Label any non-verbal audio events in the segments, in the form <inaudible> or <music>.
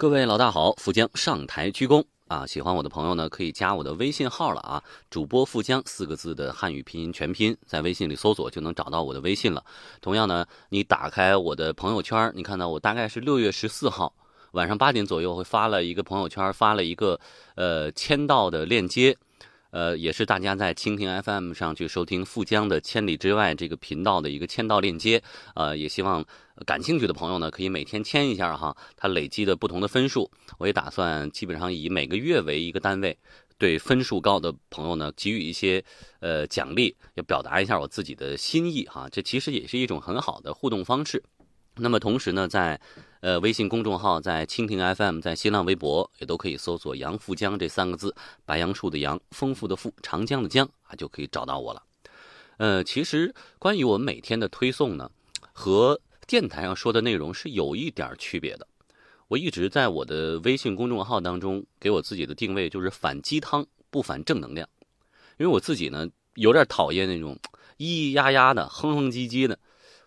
各位老大好，富江上台鞠躬啊！喜欢我的朋友呢，可以加我的微信号了啊，主播富江四个字的汉语拼音全拼，在微信里搜索就能找到我的微信了。同样呢，你打开我的朋友圈，你看到我大概是六月十四号晚上八点左右会发了一个朋友圈，发了一个呃签到的链接。呃，也是大家在蜻蜓 FM 上去收听富江的《千里之外》这个频道的一个签到链接。呃，也希望感兴趣的朋友呢，可以每天签一下哈，它累积的不同的分数。我也打算基本上以每个月为一个单位，对分数高的朋友呢给予一些呃奖励，要表达一下我自己的心意哈。这其实也是一种很好的互动方式。那么同时呢，在呃微信公众号、在蜻蜓 FM、在新浪微博也都可以搜索“杨富江”这三个字，白杨树的杨，丰富的富，长江的江啊，就可以找到我了。呃，其实关于我们每天的推送呢，和电台上说的内容是有一点区别的。我一直在我的微信公众号当中给我自己的定位就是反鸡汤不反正能量，因为我自己呢有点讨厌那种咿咿呀呀的、哼哼唧唧的。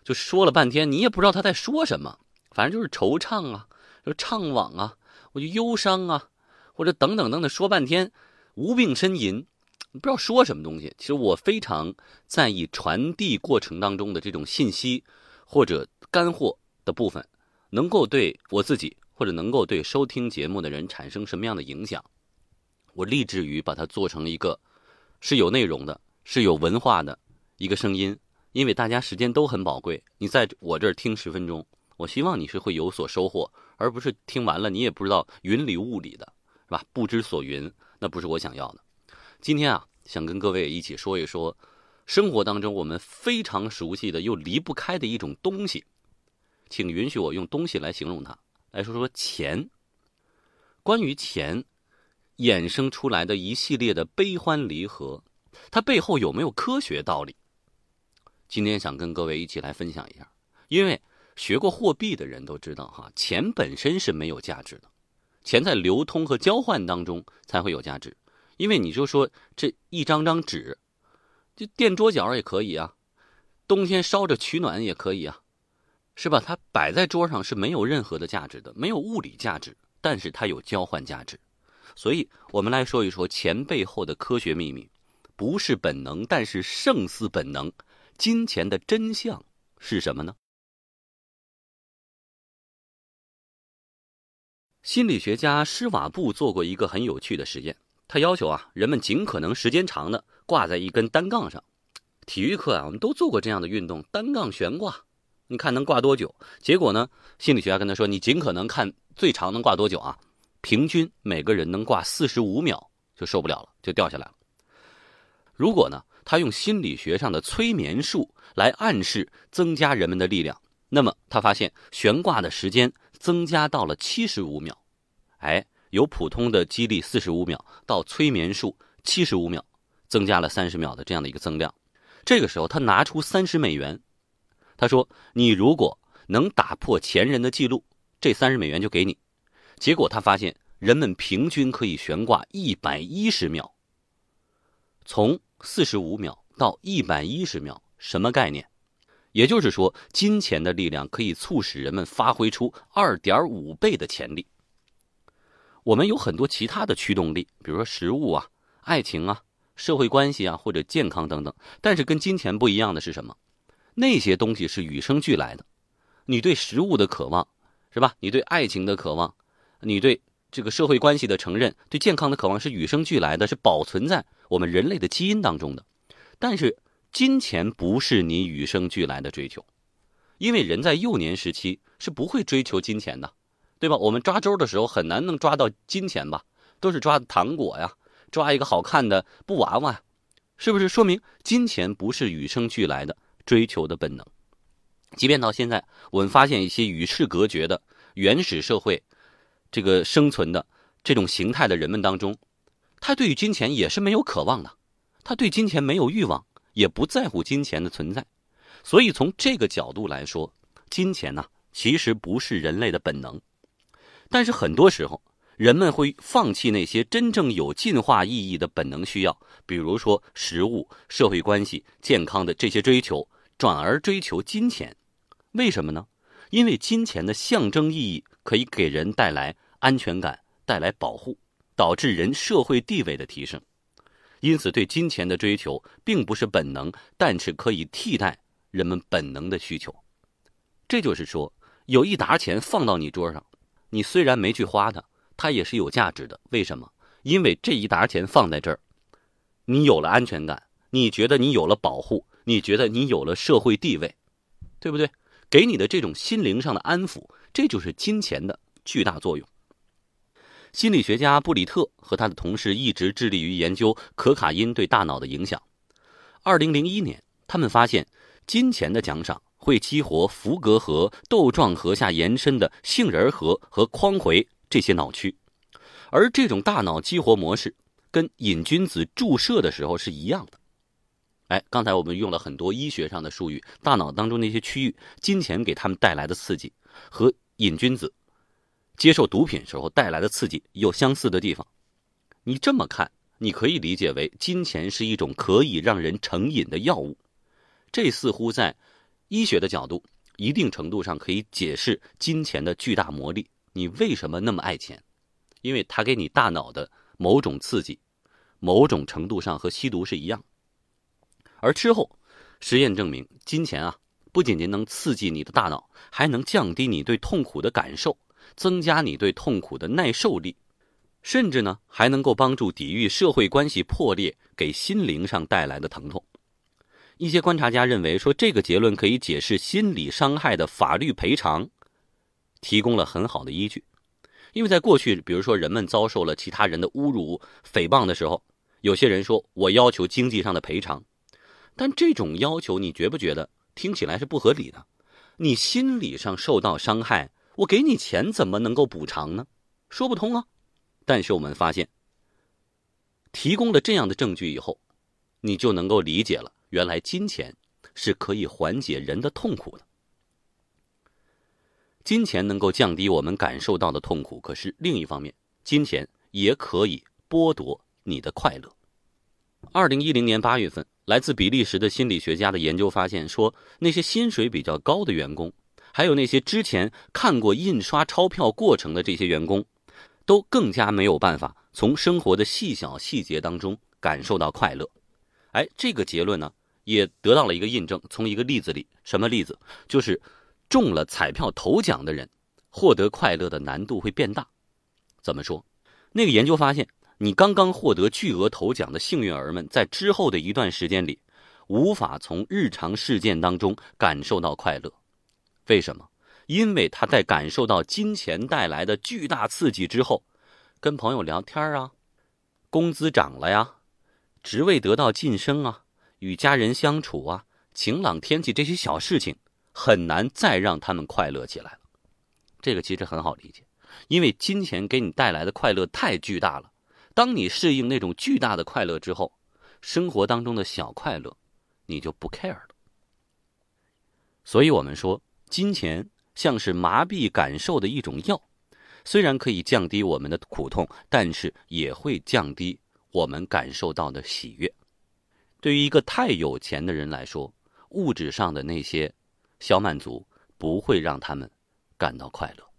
就说了半天，你也不知道他在说什么，反正就是惆怅啊，就怅惘啊，我就忧伤啊，或者等等等等说半天，无病呻吟，不知道说什么东西。其实我非常在意传递过程当中的这种信息或者干货的部分，能够对我自己或者能够对收听节目的人产生什么样的影响。我立志于把它做成一个是有内容的、是有文化的一个声音。因为大家时间都很宝贵，你在我这儿听十分钟，我希望你是会有所收获，而不是听完了你也不知道云里雾里的，是吧？不知所云，那不是我想要的。今天啊，想跟各位一起说一说，生活当中我们非常熟悉的又离不开的一种东西，请允许我用东西来形容它，来说说钱。关于钱衍生出来的一系列的悲欢离合，它背后有没有科学道理？今天想跟各位一起来分享一下，因为学过货币的人都知道哈，钱本身是没有价值的，钱在流通和交换当中才会有价值。因为你就说这一张张纸，就垫桌角也可以啊，冬天烧着取暖也可以啊，是吧？它摆在桌上是没有任何的价值的，没有物理价值，但是它有交换价值。所以我们来说一说钱背后的科学秘密，不是本能，但是胜似本能。金钱的真相是什么呢？心理学家施瓦布做过一个很有趣的实验，他要求啊，人们尽可能时间长的挂在一根单杠上。体育课啊，我们都做过这样的运动，单杠悬挂，你看能挂多久？结果呢，心理学家跟他说，你尽可能看最长能挂多久啊？平均每个人能挂四十五秒就受不了了，就掉下来了。如果呢？他用心理学上的催眠术来暗示增加人们的力量，那么他发现悬挂的时间增加到了七十五秒，哎，由普通的激励四十五秒到催眠术七十五秒，增加了三十秒的这样的一个增量。这个时候他拿出三十美元，他说：“你如果能打破前人的记录，这三十美元就给你。”结果他发现人们平均可以悬挂一百一十秒，从。四十五秒到一百一十秒，什么概念？也就是说，金钱的力量可以促使人们发挥出二点五倍的潜力。我们有很多其他的驱动力，比如说食物啊、爱情啊、社会关系啊，或者健康等等。但是跟金钱不一样的是什么？那些东西是与生俱来的。你对食物的渴望，是吧？你对爱情的渴望，你对。这个社会关系的承认，对健康的渴望是与生俱来的，是保存在我们人类的基因当中的。但是，金钱不是你与生俱来的追求，因为人在幼年时期是不会追求金钱的，对吧？我们抓周的时候很难能抓到金钱吧，都是抓糖果呀，抓一个好看的布娃娃，是不是？说明金钱不是与生俱来的追求的本能。即便到现在，我们发现一些与世隔绝的原始社会。这个生存的这种形态的人们当中，他对于金钱也是没有渴望的，他对金钱没有欲望，也不在乎金钱的存在。所以从这个角度来说，金钱呢其实不是人类的本能。但是很多时候，人们会放弃那些真正有进化意义的本能需要，比如说食物、社会关系、健康的这些追求，转而追求金钱。为什么呢？因为金钱的象征意义可以给人带来安全感带来保护，导致人社会地位的提升。因此，对金钱的追求并不是本能，但是可以替代人们本能的需求。这就是说，有一沓钱放到你桌上，你虽然没去花它，它也是有价值的。为什么？因为这一沓钱放在这儿，你有了安全感，你觉得你有了保护，你觉得你有了社会地位，对不对？给你的这种心灵上的安抚，这就是金钱的巨大作用。心理学家布里特和他的同事一直致力于研究可卡因对大脑的影响。二零零一年，他们发现金钱的奖赏会激活福格核、豆状核下延伸的杏仁核和匡回这些脑区，而这种大脑激活模式跟瘾君子注射的时候是一样的。哎，刚才我们用了很多医学上的术语，大脑当中那些区域，金钱给他们带来的刺激和瘾君子。接受毒品时候带来的刺激有相似的地方，你这么看，你可以理解为金钱是一种可以让人成瘾的药物。这似乎在医学的角度，一定程度上可以解释金钱的巨大魔力。你为什么那么爱钱？因为它给你大脑的某种刺激，某种程度上和吸毒是一样。而之后，实验证明，金钱啊，不仅仅能刺激你的大脑，还能降低你对痛苦的感受。增加你对痛苦的耐受力，甚至呢还能够帮助抵御社会关系破裂给心灵上带来的疼痛。一些观察家认为说，这个结论可以解释心理伤害的法律赔偿，提供了很好的依据。因为在过去，比如说人们遭受了其他人的侮辱、诽谤的时候，有些人说我要求经济上的赔偿，但这种要求你觉不觉得听起来是不合理的？你心理上受到伤害。我给你钱怎么能够补偿呢？说不通啊！但是我们发现，提供了这样的证据以后，你就能够理解了，原来金钱是可以缓解人的痛苦的。金钱能够降低我们感受到的痛苦，可是另一方面，金钱也可以剥夺你的快乐。二零一零年八月份，来自比利时的心理学家的研究发现，说那些薪水比较高的员工。还有那些之前看过印刷钞票过程的这些员工，都更加没有办法从生活的细小细节当中感受到快乐。哎，这个结论呢，也得到了一个印证。从一个例子里，什么例子？就是中了彩票头奖的人，获得快乐的难度会变大。怎么说？那个研究发现，你刚刚获得巨额头奖的幸运儿们，在之后的一段时间里，无法从日常事件当中感受到快乐。为什么？因为他在感受到金钱带来的巨大刺激之后，跟朋友聊天啊，工资涨了呀，职位得到晋升啊，与家人相处啊，晴朗天气这些小事情，很难再让他们快乐起来了。这个其实很好理解，因为金钱给你带来的快乐太巨大了。当你适应那种巨大的快乐之后，生活当中的小快乐，你就不 care 了。所以我们说。金钱像是麻痹感受的一种药，虽然可以降低我们的苦痛，但是也会降低我们感受到的喜悦。对于一个太有钱的人来说，物质上的那些小满足不会让他们感到快乐。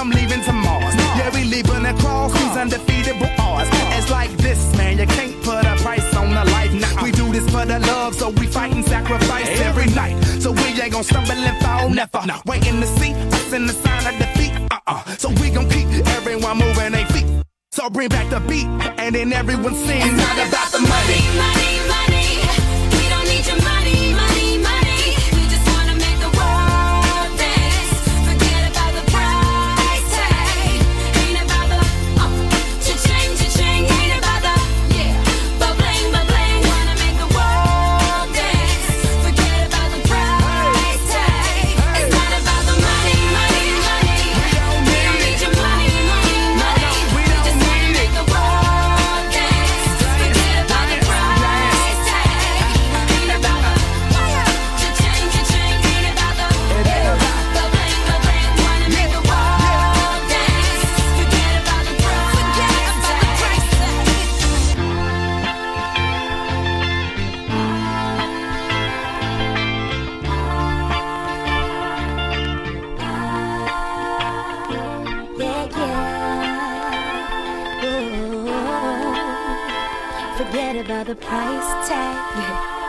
I'm leaving to Mars. Yeah, we leaving across these undefeatable odds. It's like this, man, you can't put a price on the life. Nah, we do this for the love, so we fight and sacrifice every night. So we ain't gonna stumble and fall, never. Waiting to see us in the sign of defeat. Uh-uh. So we gon' keep everyone moving their feet. So bring back the beat, and then everyone sings. It's not about the money, money, money. We don't need your money, money, money. The price tag. <laughs>